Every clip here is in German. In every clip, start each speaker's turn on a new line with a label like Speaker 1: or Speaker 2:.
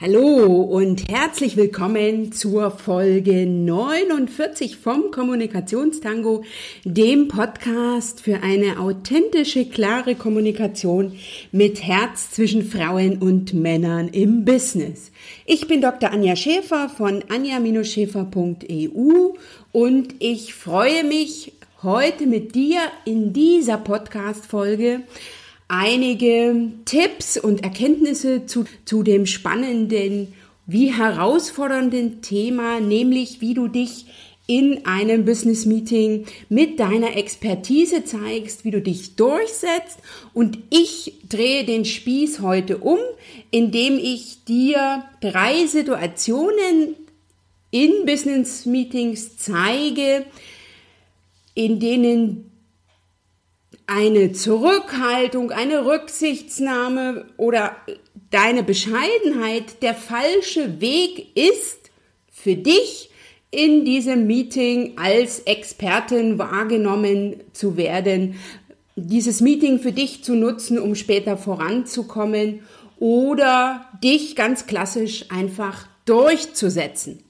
Speaker 1: Hallo und herzlich willkommen zur Folge 49 vom Kommunikationstango, dem Podcast für eine authentische, klare Kommunikation mit Herz zwischen Frauen und Männern im Business. Ich bin Dr. Anja Schäfer von anja-schäfer.eu und ich freue mich heute mit dir in dieser Podcast-Folge einige Tipps und Erkenntnisse zu, zu dem spannenden, wie herausfordernden Thema, nämlich wie du dich in einem Business Meeting mit deiner Expertise zeigst, wie du dich durchsetzt. Und ich drehe den Spieß heute um, indem ich dir drei Situationen in Business Meetings zeige, in denen eine Zurückhaltung, eine Rücksichtsnahme oder deine Bescheidenheit der falsche Weg ist für dich in diesem Meeting als Expertin wahrgenommen zu werden, dieses Meeting für dich zu nutzen, um später voranzukommen oder dich ganz klassisch einfach durchzusetzen.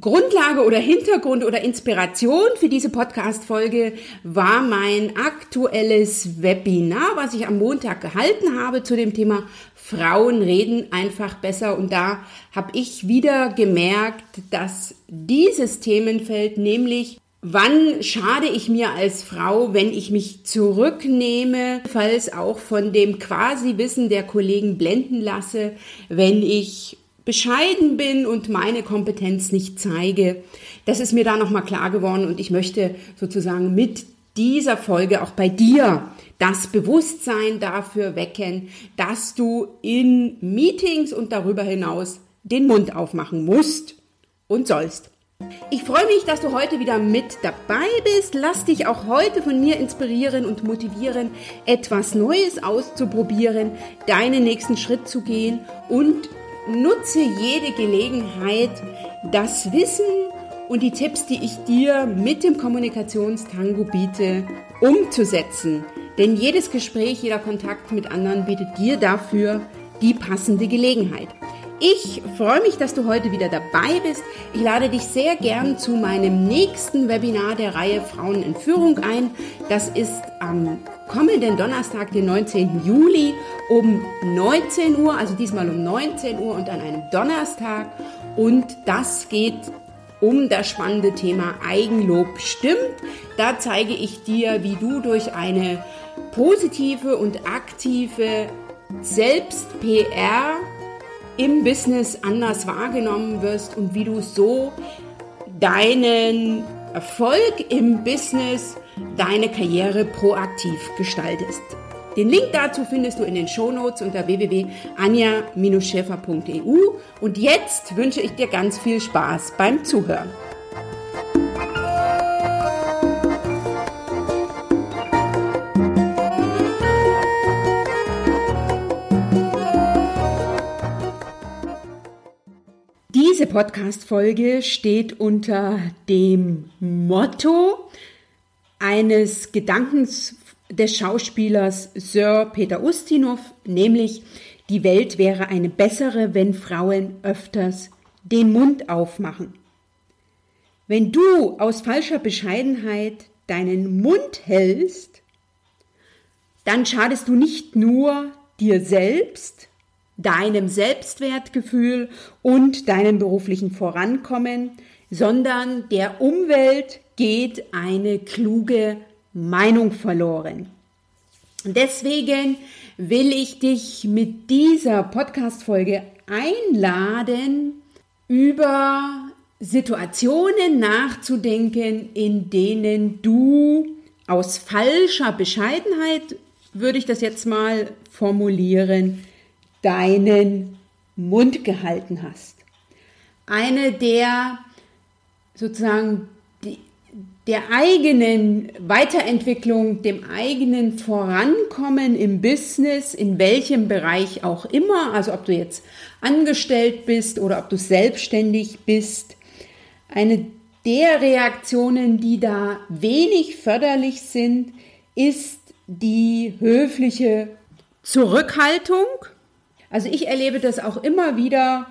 Speaker 1: Grundlage oder Hintergrund oder Inspiration für diese Podcast-Folge war mein aktuelles Webinar, was ich am Montag gehalten habe zu dem Thema Frauen reden einfach besser. Und da habe ich wieder gemerkt, dass dieses Themenfeld, nämlich Wann schade ich mir als Frau, wenn ich mich zurücknehme, falls auch von dem quasi Wissen der Kollegen blenden lasse, wenn ich bescheiden bin und meine Kompetenz nicht zeige. Das ist mir da nochmal klar geworden und ich möchte sozusagen mit dieser Folge auch bei dir das Bewusstsein dafür wecken, dass du in Meetings und darüber hinaus den Mund aufmachen musst und sollst. Ich freue mich, dass du heute wieder mit dabei bist. Lass dich auch heute von mir inspirieren und motivieren, etwas Neues auszuprobieren, deinen nächsten Schritt zu gehen und nutze jede Gelegenheit, das Wissen und die Tipps, die ich dir mit dem Kommunikationstango biete, umzusetzen. Denn jedes Gespräch, jeder Kontakt mit anderen bietet dir dafür die passende Gelegenheit. Ich freue mich, dass du heute wieder dabei bist. Ich lade dich sehr gern zu meinem nächsten Webinar der Reihe Frauen in Führung ein. Das ist am kommenden Donnerstag, den 19. Juli um 19 Uhr, also diesmal um 19 Uhr und an einem Donnerstag. Und das geht um das spannende Thema Eigenlob stimmt. Da zeige ich dir, wie du durch eine positive und aktive Selbst-PR im Business anders wahrgenommen wirst und wie du so deinen Erfolg im Business, deine Karriere proaktiv gestaltest. Den Link dazu findest du in den Shownotes unter www.anja-schäfer.eu und jetzt wünsche ich dir ganz viel Spaß beim Zuhören. Diese Podcast-Folge steht unter dem Motto eines Gedankens des Schauspielers Sir Peter Ustinov, nämlich die Welt wäre eine bessere, wenn Frauen öfters den Mund aufmachen. Wenn du aus falscher Bescheidenheit deinen Mund hältst, dann schadest du nicht nur dir selbst, deinem Selbstwertgefühl und deinem beruflichen Vorankommen, sondern der Umwelt geht eine kluge Meinung verloren. Deswegen will ich dich mit dieser Podcast-Folge einladen, über Situationen nachzudenken, in denen du aus falscher Bescheidenheit, würde ich das jetzt mal formulieren, deinen Mund gehalten hast. Eine der sozusagen die, der eigenen Weiterentwicklung, dem eigenen Vorankommen im Business, in welchem Bereich auch immer, also ob du jetzt angestellt bist oder ob du selbstständig bist, eine der Reaktionen, die da wenig förderlich sind, ist die höfliche Zurückhaltung also ich erlebe das auch immer wieder,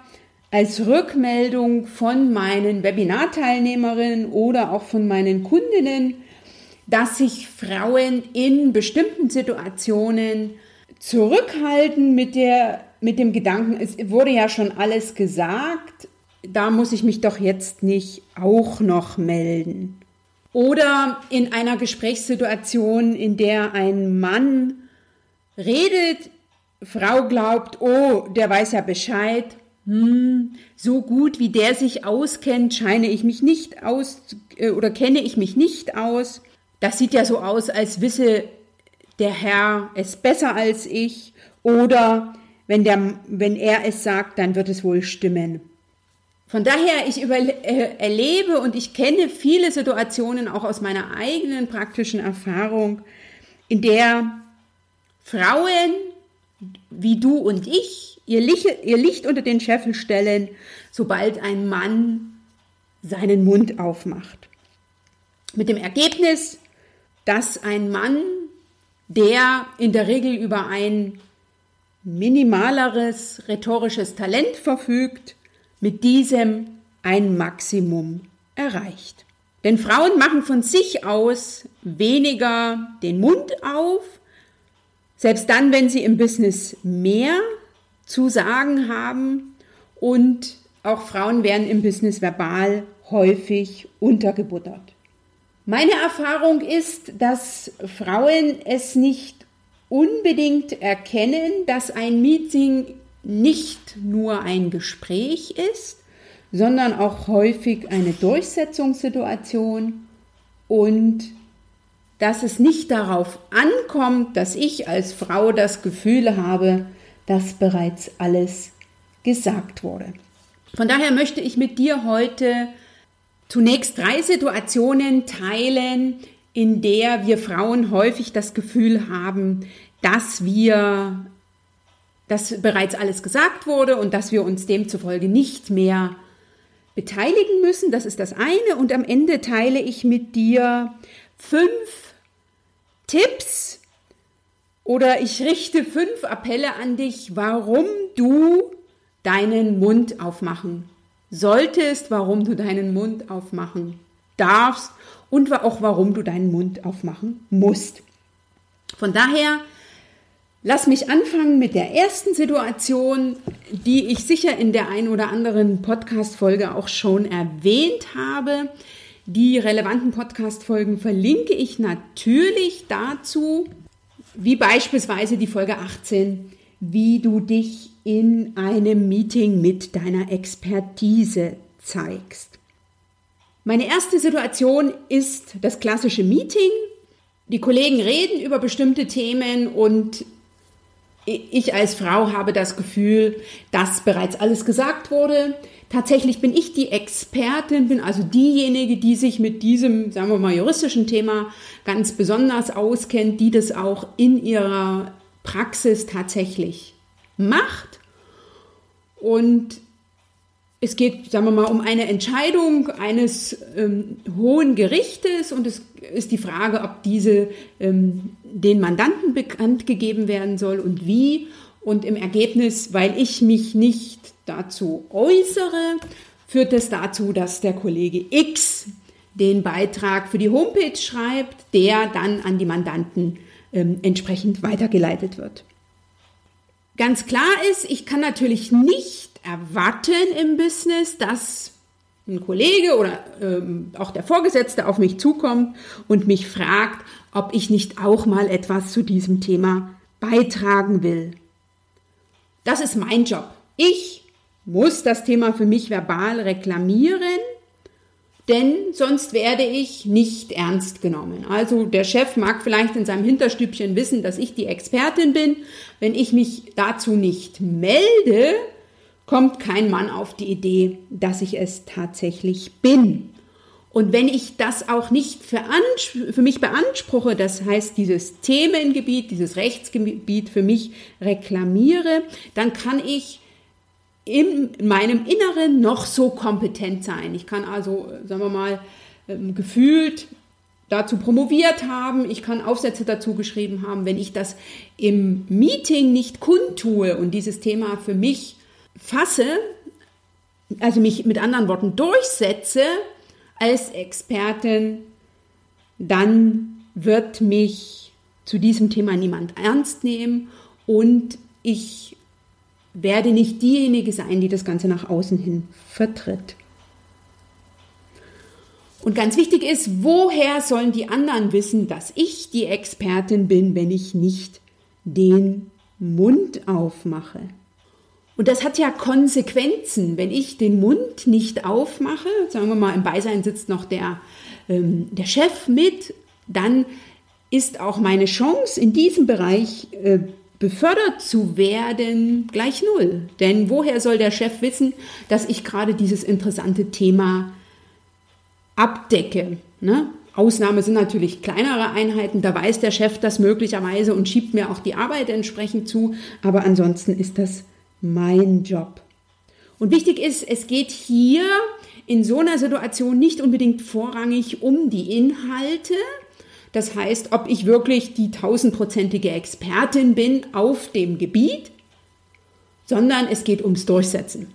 Speaker 1: als Rückmeldung von meinen Webinarteilnehmerinnen oder auch von meinen Kundinnen, dass sich Frauen in bestimmten Situationen zurückhalten mit der mit dem Gedanken, es wurde ja schon alles gesagt, da muss ich mich doch jetzt nicht auch noch melden. Oder in einer Gesprächssituation, in der ein Mann redet, Frau glaubt, oh, der weiß ja Bescheid, hm, so gut wie der sich auskennt, scheine ich mich nicht aus äh, oder kenne ich mich nicht aus. Das sieht ja so aus, als wisse der Herr es besser als ich oder wenn, der, wenn er es sagt, dann wird es wohl stimmen. Von daher, ich über, äh, erlebe und ich kenne viele Situationen auch aus meiner eigenen praktischen Erfahrung, in der Frauen wie du und ich ihr Licht, unter den Scheffel stellen, sobald ein Mann seinen Mund aufmacht. Mit dem Ergebnis, dass ein Mann, der in der Regel über ein minimaleres rhetorisches Talent verfügt, mit diesem ein Maximum erreicht. Denn Frauen machen von sich aus weniger den Mund auf, selbst dann, wenn sie im Business mehr zu sagen haben und auch Frauen werden im Business verbal häufig untergebuttert. Meine Erfahrung ist, dass Frauen es nicht unbedingt erkennen, dass ein Meeting nicht nur ein Gespräch ist, sondern auch häufig eine Durchsetzungssituation und dass es nicht darauf ankommt, dass ich als Frau das Gefühl habe, dass bereits alles gesagt wurde. Von daher möchte ich mit dir heute zunächst drei Situationen teilen, in der wir Frauen häufig das Gefühl haben, dass wir dass bereits alles gesagt wurde und dass wir uns demzufolge nicht mehr beteiligen müssen. Das ist das eine. Und am Ende teile ich mit dir fünf Tipps oder ich richte fünf Appelle an dich, warum du deinen Mund aufmachen solltest, warum du deinen Mund aufmachen darfst und auch warum du deinen Mund aufmachen musst. Von daher Lass mich anfangen mit der ersten Situation, die ich sicher in der ein oder anderen Podcast-Folge auch schon erwähnt habe. Die relevanten Podcast-Folgen verlinke ich natürlich dazu, wie beispielsweise die Folge 18, wie du dich in einem Meeting mit deiner Expertise zeigst. Meine erste Situation ist das klassische Meeting. Die Kollegen reden über bestimmte Themen und ich als Frau habe das Gefühl, dass bereits alles gesagt wurde. Tatsächlich bin ich die Expertin, bin also diejenige, die sich mit diesem, sagen wir mal, juristischen Thema ganz besonders auskennt, die das auch in ihrer Praxis tatsächlich macht. Und es geht, sagen wir mal, um eine Entscheidung eines ähm, hohen Gerichtes und es ist die Frage, ob diese ähm, den Mandanten bekannt gegeben werden soll und wie. Und im Ergebnis, weil ich mich nicht dazu äußere, führt es dazu, dass der Kollege X den Beitrag für die Homepage schreibt, der dann an die Mandanten ähm, entsprechend weitergeleitet wird. Ganz klar ist, ich kann natürlich nicht erwarten im Business, dass ein Kollege oder ähm, auch der Vorgesetzte auf mich zukommt und mich fragt, ob ich nicht auch mal etwas zu diesem Thema beitragen will. Das ist mein Job. Ich muss das Thema für mich verbal reklamieren, denn sonst werde ich nicht ernst genommen. Also der Chef mag vielleicht in seinem Hinterstübchen wissen, dass ich die Expertin bin. Wenn ich mich dazu nicht melde, kommt kein Mann auf die Idee, dass ich es tatsächlich bin. Und wenn ich das auch nicht für, für, mich beanspruche, das heißt dieses Themengebiet, dieses Rechtsgebiet für mich reklamiere, dann kann ich in meinem Inneren noch so kompetent sein. Ich kann also, sagen wir mal, ähm, gefühlt dazu promoviert haben, ich kann Aufsätze dazu geschrieben haben, wenn ich das im Meeting nicht kundtue und dieses Thema für mich fasse, also mich mit anderen Worten durchsetze als Expertin, dann wird mich zu diesem Thema niemand ernst nehmen und ich werde nicht diejenige sein, die das Ganze nach außen hin vertritt. Und ganz wichtig ist, woher sollen die anderen wissen, dass ich die Expertin bin, wenn ich nicht den Mund aufmache? Und das hat ja Konsequenzen. Wenn ich den Mund nicht aufmache, sagen wir mal, im Beisein sitzt noch der, ähm, der Chef mit, dann ist auch meine Chance in diesem Bereich äh, befördert zu werden gleich null. Denn woher soll der Chef wissen, dass ich gerade dieses interessante Thema abdecke? Ne? Ausnahme sind natürlich kleinere Einheiten, da weiß der Chef das möglicherweise und schiebt mir auch die Arbeit entsprechend zu, aber ansonsten ist das mein Job. Und wichtig ist, es geht hier in so einer Situation nicht unbedingt vorrangig um die Inhalte, das heißt, ob ich wirklich die tausendprozentige Expertin bin auf dem Gebiet, sondern es geht ums Durchsetzen.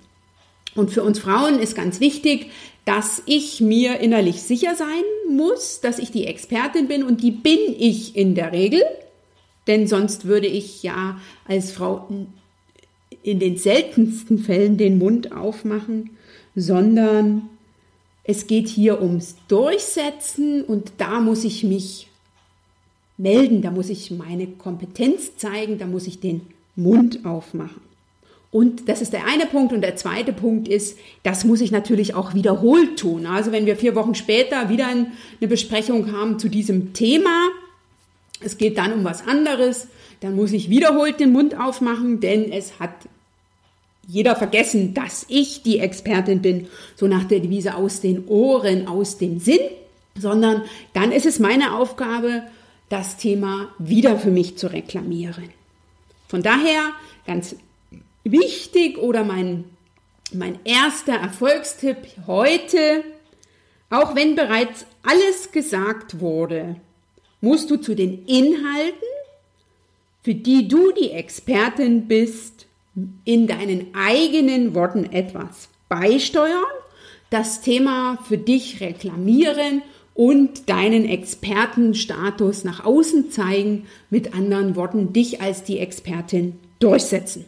Speaker 1: Und für uns Frauen ist ganz wichtig, dass ich mir innerlich sicher sein muss, dass ich die Expertin bin und die bin ich in der Regel, denn sonst würde ich ja als Frau in den seltensten Fällen den Mund aufmachen, sondern es geht hier ums Durchsetzen und da muss ich mich melden, da muss ich meine Kompetenz zeigen, da muss ich den Mund aufmachen. Und das ist der eine Punkt. Und der zweite Punkt ist, das muss ich natürlich auch wiederholt tun. Also wenn wir vier Wochen später wieder eine Besprechung haben zu diesem Thema, es geht dann um was anderes, dann muss ich wiederholt den Mund aufmachen, denn es hat jeder vergessen, dass ich die Expertin bin, so nach der Devise aus den Ohren, aus dem Sinn, sondern dann ist es meine Aufgabe, das Thema wieder für mich zu reklamieren. Von daher ganz wichtig oder mein, mein erster Erfolgstipp heute, auch wenn bereits alles gesagt wurde, musst du zu den Inhalten, für die du die Expertin bist, in deinen eigenen Worten etwas beisteuern, das Thema für dich reklamieren und deinen Expertenstatus nach außen zeigen, mit anderen Worten, dich als die Expertin durchsetzen.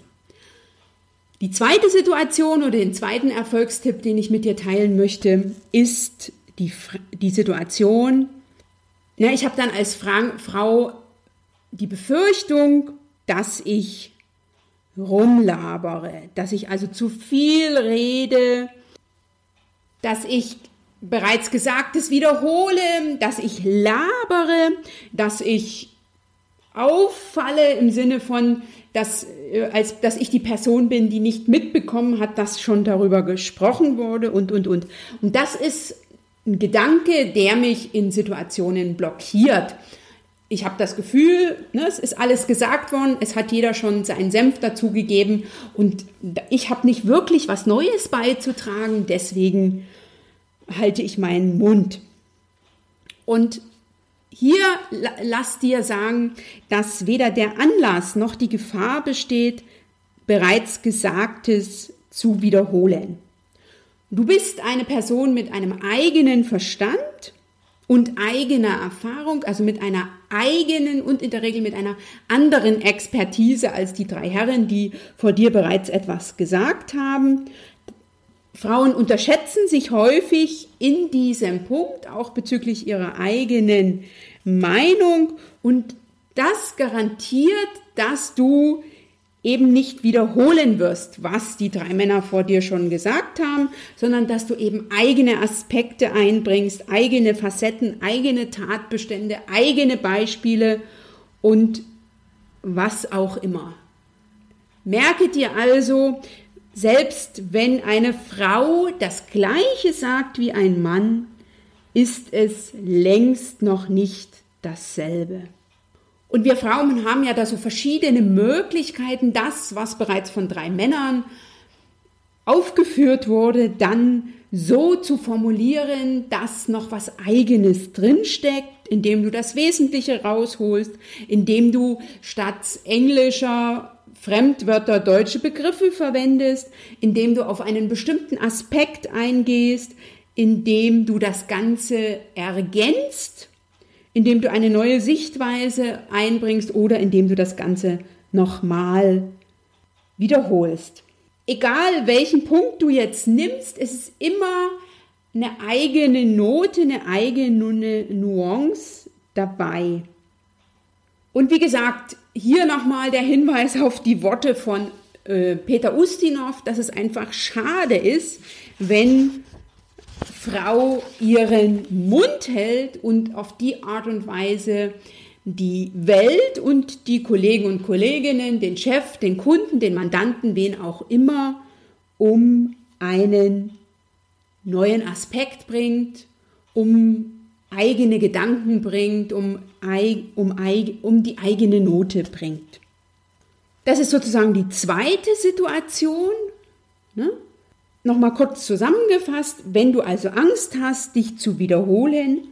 Speaker 1: Die zweite Situation oder den zweiten Erfolgstipp, den ich mit dir teilen möchte, ist die, die Situation, ja, ich habe dann als Frau die Befürchtung, dass ich rumlabere, dass ich also zu viel rede, dass ich bereits Gesagtes wiederhole, dass ich labere, dass ich auffalle im Sinne von, dass, äh, als, dass ich die Person bin, die nicht mitbekommen hat, dass schon darüber gesprochen wurde und, und, und. Und das ist ein Gedanke, der mich in Situationen blockiert. Ich habe das Gefühl, ne, es ist alles gesagt worden, es hat jeder schon seinen Senf dazugegeben und ich habe nicht wirklich was Neues beizutragen, deswegen halte ich meinen Mund. Und hier lass dir sagen, dass weder der Anlass noch die Gefahr besteht, bereits Gesagtes zu wiederholen. Du bist eine Person mit einem eigenen Verstand und eigener Erfahrung, also mit einer eigenen und in der Regel mit einer anderen Expertise als die drei Herren, die vor dir bereits etwas gesagt haben. Frauen unterschätzen sich häufig in diesem Punkt, auch bezüglich ihrer eigenen Meinung. Und das garantiert, dass du eben nicht wiederholen wirst, was die drei Männer vor dir schon gesagt haben, sondern dass du eben eigene Aspekte einbringst, eigene Facetten, eigene Tatbestände, eigene Beispiele und was auch immer. Merke dir also, selbst wenn eine Frau das Gleiche sagt wie ein Mann, ist es längst noch nicht dasselbe. Und wir Frauen haben ja da so verschiedene Möglichkeiten, das, was bereits von drei Männern aufgeführt wurde, dann so zu formulieren, dass noch was eigenes drinsteckt, indem du das Wesentliche rausholst, indem du statt englischer Fremdwörter deutsche Begriffe verwendest, indem du auf einen bestimmten Aspekt eingehst, indem du das Ganze ergänzt, indem du eine neue Sichtweise einbringst oder indem du das Ganze nochmal wiederholst. Egal welchen Punkt du jetzt nimmst, es ist immer eine eigene Note, eine eigene Nuance dabei. Und wie gesagt, hier nochmal der Hinweis auf die Worte von äh, Peter Ustinov, dass es einfach schade ist, wenn Frau ihren Mund hält und auf die Art und Weise die Welt und die Kollegen und Kolleginnen, den Chef, den Kunden, den Mandanten, wen auch immer, um einen neuen Aspekt bringt, um eigene Gedanken bringt, um, um, um die eigene Note bringt. Das ist sozusagen die zweite Situation. Ne? Nochmal kurz zusammengefasst, wenn du also Angst hast, dich zu wiederholen,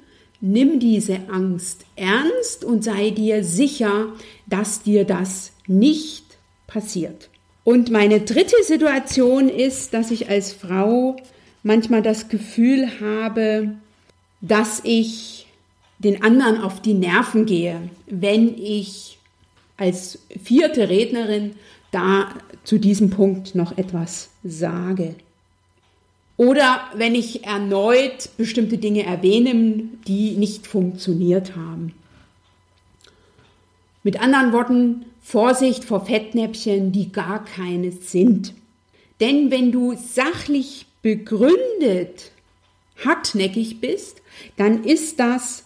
Speaker 1: nimm diese Angst ernst und sei dir sicher, dass dir das nicht passiert. Und meine dritte Situation ist, dass ich als Frau manchmal das Gefühl habe, dass ich den anderen auf die Nerven gehe, wenn ich als vierte Rednerin da zu diesem Punkt noch etwas sage. Oder wenn ich erneut bestimmte Dinge erwähne, die nicht funktioniert haben. Mit anderen Worten, Vorsicht vor Fettnäpfchen, die gar keine sind. Denn wenn du sachlich begründet hartnäckig bist, dann ist das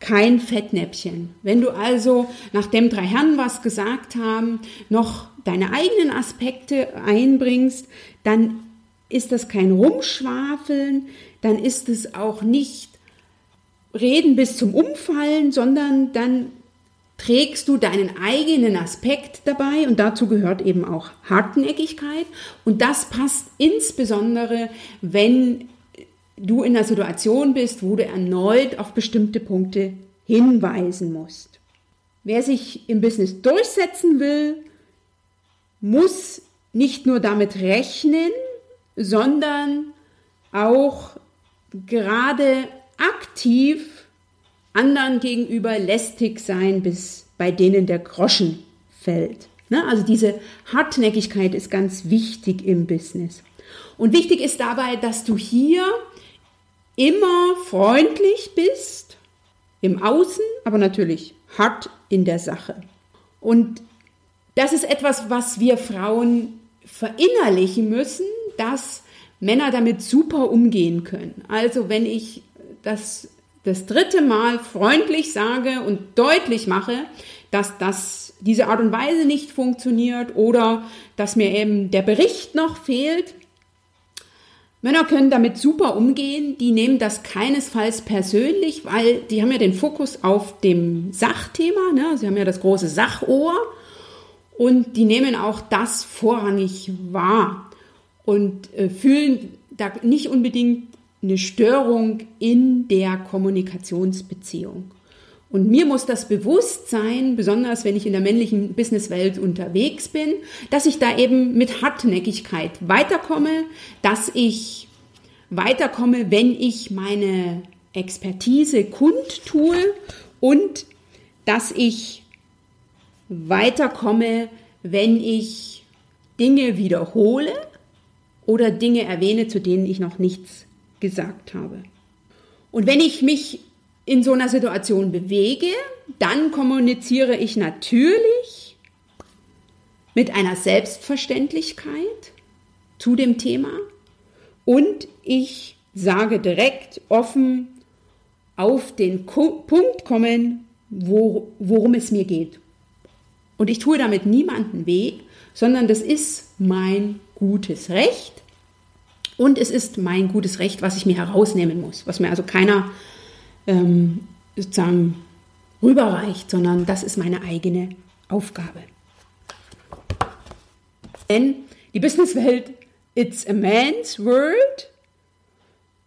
Speaker 1: kein Fettnäpfchen. Wenn du also, nachdem drei Herren was gesagt haben, noch deine eigenen Aspekte einbringst, dann ist das kein Rumschwafeln, dann ist es auch nicht Reden bis zum Umfallen, sondern dann trägst du deinen eigenen Aspekt dabei und dazu gehört eben auch Hartnäckigkeit und das passt insbesondere, wenn du in einer Situation bist, wo du erneut auf bestimmte Punkte hinweisen musst. Wer sich im Business durchsetzen will, muss nicht nur damit rechnen, sondern auch gerade aktiv anderen gegenüber lästig sein, bis bei denen der Groschen fällt. Ne? Also diese Hartnäckigkeit ist ganz wichtig im Business. Und wichtig ist dabei, dass du hier immer freundlich bist, im Außen, aber natürlich hart in der Sache. Und das ist etwas, was wir Frauen verinnerlichen müssen, dass Männer damit super umgehen können. Also wenn ich das das dritte Mal freundlich sage und deutlich mache, dass das diese Art und Weise nicht funktioniert oder dass mir eben der Bericht noch fehlt, Männer können damit super umgehen, die nehmen das keinesfalls persönlich, weil die haben ja den Fokus auf dem Sachthema, ne? sie haben ja das große Sachohr und die nehmen auch das vorrangig wahr und äh, fühlen da nicht unbedingt eine Störung in der Kommunikationsbeziehung. Und mir muss das bewusst sein, besonders wenn ich in der männlichen Businesswelt unterwegs bin, dass ich da eben mit Hartnäckigkeit weiterkomme, dass ich weiterkomme, wenn ich meine Expertise kundtue und dass ich weiterkomme, wenn ich Dinge wiederhole oder Dinge erwähne, zu denen ich noch nichts gesagt habe. Und wenn ich mich in so einer Situation bewege, dann kommuniziere ich natürlich mit einer Selbstverständlichkeit zu dem Thema und ich sage direkt offen auf den Punkt kommen, wo, worum es mir geht. Und ich tue damit niemanden weh, sondern das ist mein gutes Recht und es ist mein gutes Recht, was ich mir herausnehmen muss, was mir also keiner ähm, sozusagen rüberreicht, sondern das ist meine eigene Aufgabe. Denn die Businesswelt, it's a man's world.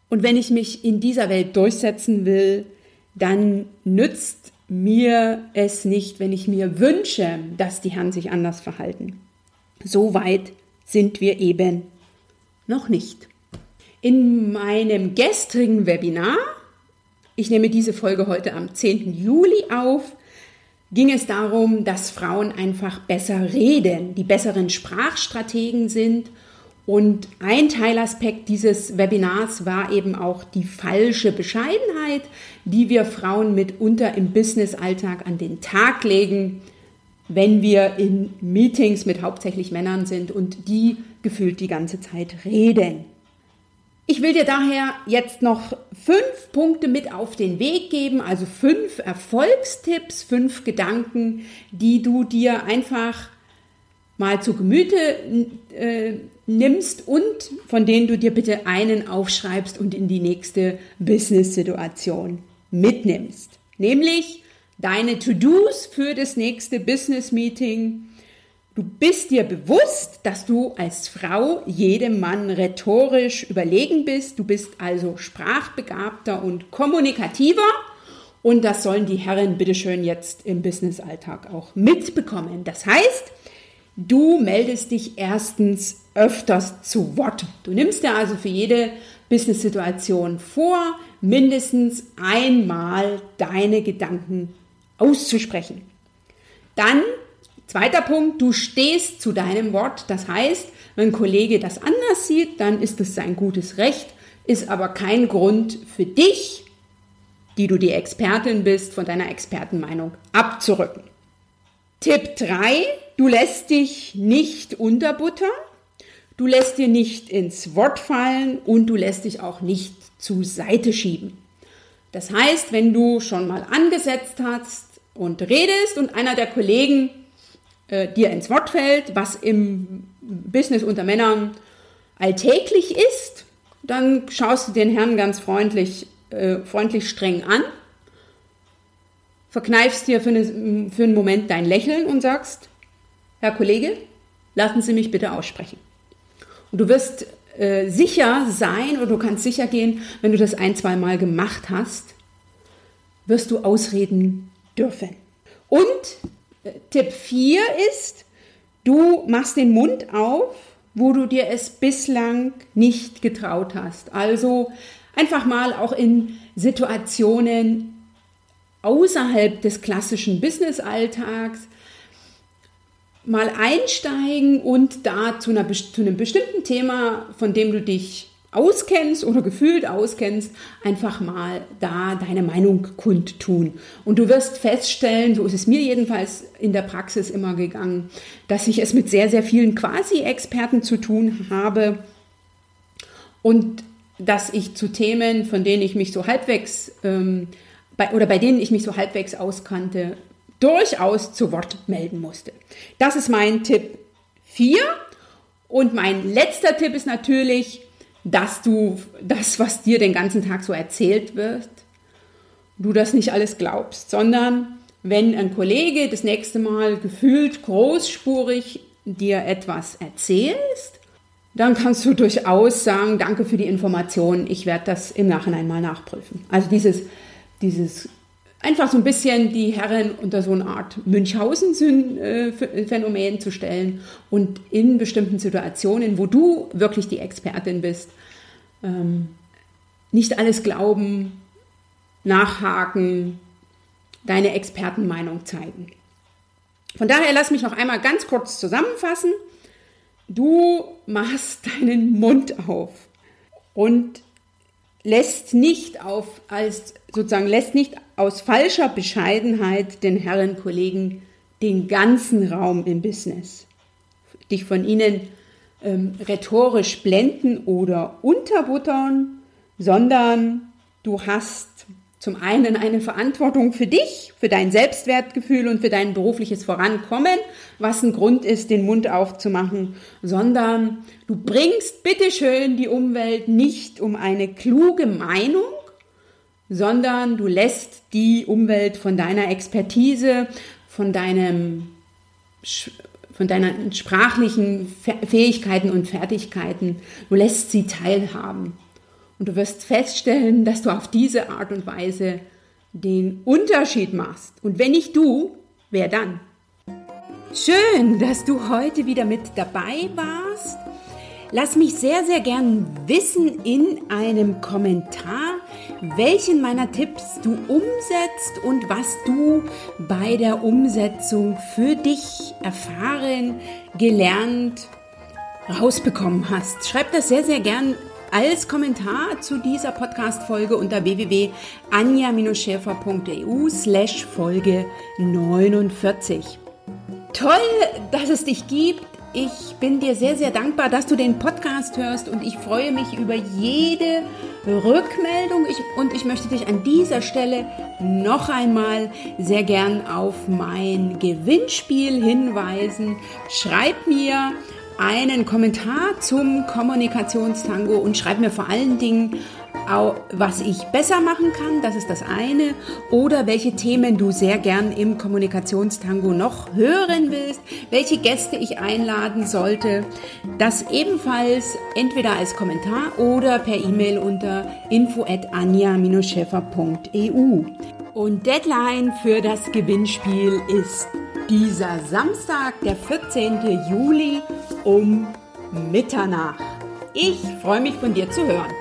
Speaker 1: Und wenn ich mich in dieser Welt durchsetzen will, dann nützt mir es nicht, wenn ich mir wünsche, dass die Herren sich anders verhalten. So weit sind wir eben noch nicht. In meinem gestrigen Webinar, ich nehme diese Folge heute am 10. Juli auf, ging es darum, dass Frauen einfach besser reden, die besseren Sprachstrategen sind. Und ein Teilaspekt dieses Webinars war eben auch die falsche Bescheidenheit, die wir Frauen mitunter im Businessalltag an den Tag legen, wenn wir in Meetings mit hauptsächlich Männern sind und die gefühlt die ganze Zeit reden. Ich will dir daher jetzt noch fünf Punkte mit auf den Weg geben, also fünf Erfolgstipps, fünf Gedanken, die du dir einfach mal zu Gemüte äh, nimmst und von denen du dir bitte einen aufschreibst und in die nächste Business-Situation mitnimmst. Nämlich deine To-Dos für das nächste Business-Meeting, Du bist dir bewusst, dass du als Frau jedem Mann rhetorisch überlegen bist. Du bist also sprachbegabter und kommunikativer. Und das sollen die Herren bitteschön jetzt im Businessalltag auch mitbekommen. Das heißt, du meldest dich erstens öfters zu Wort. Du nimmst dir also für jede Business-Situation vor, mindestens einmal deine Gedanken auszusprechen. Dann Zweiter Punkt, du stehst zu deinem Wort. Das heißt, wenn ein Kollege das anders sieht, dann ist es sein gutes Recht, ist aber kein Grund für dich, die du die Expertin bist, von deiner Expertenmeinung abzurücken. Tipp 3, du lässt dich nicht unterbuttern, du lässt dir nicht ins Wort fallen und du lässt dich auch nicht zu Seite schieben. Das heißt, wenn du schon mal angesetzt hast und redest und einer der Kollegen äh, dir ins Wort fällt, was im Business unter Männern alltäglich ist, dann schaust du den Herrn ganz freundlich, äh, freundlich streng an, verkneifst dir für, eine, für einen Moment dein Lächeln und sagst, Herr Kollege, lassen Sie mich bitte aussprechen. Und du wirst äh, sicher sein oder du kannst sicher gehen, wenn du das ein, zwei Mal gemacht hast, wirst du ausreden dürfen. Und Tipp 4 ist, du machst den Mund auf, wo du dir es bislang nicht getraut hast. Also einfach mal auch in Situationen außerhalb des klassischen Business-Alltags mal einsteigen und da zu, einer, zu einem bestimmten Thema, von dem du dich auskennst oder gefühlt auskennst, einfach mal da deine Meinung kundtun. Und du wirst feststellen, so ist es mir jedenfalls in der Praxis immer gegangen, dass ich es mit sehr, sehr vielen Quasi-Experten zu tun habe und dass ich zu Themen, von denen ich mich so halbwegs ähm, bei, oder bei denen ich mich so halbwegs auskannte, durchaus zu Wort melden musste. Das ist mein Tipp 4. Und mein letzter Tipp ist natürlich, dass du das, was dir den ganzen Tag so erzählt wird, du das nicht alles glaubst, sondern wenn ein Kollege das nächste Mal gefühlt großspurig dir etwas erzählst, dann kannst du durchaus sagen, danke für die Information, ich werde das im Nachhinein mal nachprüfen. Also dieses, dieses einfach so ein bisschen die Herren unter so eine Art Münchhausen-Phänomen zu stellen und in bestimmten Situationen, wo du wirklich die Expertin bist, ähm, nicht alles glauben, nachhaken, deine Expertenmeinung zeigen. Von daher lass mich noch einmal ganz kurz zusammenfassen. Du machst deinen Mund auf und lässt nicht auf als sozusagen lässt nicht aus falscher Bescheidenheit den Herren Kollegen den ganzen Raum im Business. Dich von ihnen ähm, rhetorisch blenden oder unterbuttern, sondern du hast zum einen eine Verantwortung für dich, für dein Selbstwertgefühl und für dein berufliches Vorankommen, was ein Grund ist, den Mund aufzumachen, sondern du bringst bitteschön die Umwelt nicht um eine kluge Meinung, sondern du lässt die Umwelt von deiner Expertise, von deinem von deinen sprachlichen Fähigkeiten und Fertigkeiten, du lässt sie teilhaben. Und du wirst feststellen, dass du auf diese Art und Weise den Unterschied machst. Und wenn nicht du, wer dann? Schön, dass du heute wieder mit dabei warst. Lass mich sehr, sehr gern wissen in einem Kommentar, welchen meiner Tipps du umsetzt und was du bei der Umsetzung für dich erfahren, gelernt, rausbekommen hast. Schreib das sehr, sehr gern als Kommentar zu dieser Podcast-Folge unter www.anja-schäfer.eu slash Folge 49. Toll, dass es dich gibt. Ich bin dir sehr, sehr dankbar, dass du den Podcast hörst und ich freue mich über jede Rückmeldung ich, und ich möchte dich an dieser Stelle noch einmal sehr gern auf mein Gewinnspiel hinweisen. Schreib mir einen Kommentar zum Kommunikationstango und schreib mir vor allen Dingen was ich besser machen kann, das ist das eine, oder welche Themen du sehr gern im Kommunikationstango noch hören willst, welche Gäste ich einladen sollte, das ebenfalls entweder als Kommentar oder per E-Mail unter info@anja-scheffer.eu. Und Deadline für das Gewinnspiel ist dieser Samstag, der 14. Juli um Mitternacht. Ich freue mich von dir zu hören.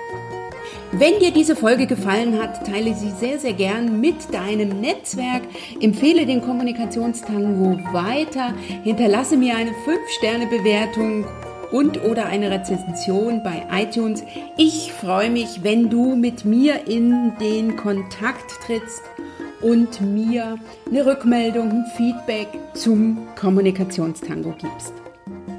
Speaker 1: Wenn dir diese Folge gefallen hat, teile sie sehr, sehr gern mit deinem Netzwerk. Empfehle den Kommunikationstango weiter. Hinterlasse mir eine 5-Sterne-Bewertung und oder eine Rezension bei iTunes. Ich freue mich, wenn du mit mir in den Kontakt trittst und mir eine Rückmeldung, ein Feedback zum Kommunikationstango gibst.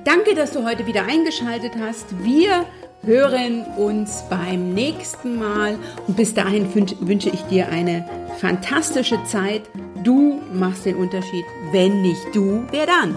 Speaker 1: Danke, dass du heute wieder eingeschaltet hast. Wir hören uns beim nächsten Mal und bis dahin wünsche ich dir eine fantastische Zeit. Du machst den Unterschied. Wenn nicht du, wer dann?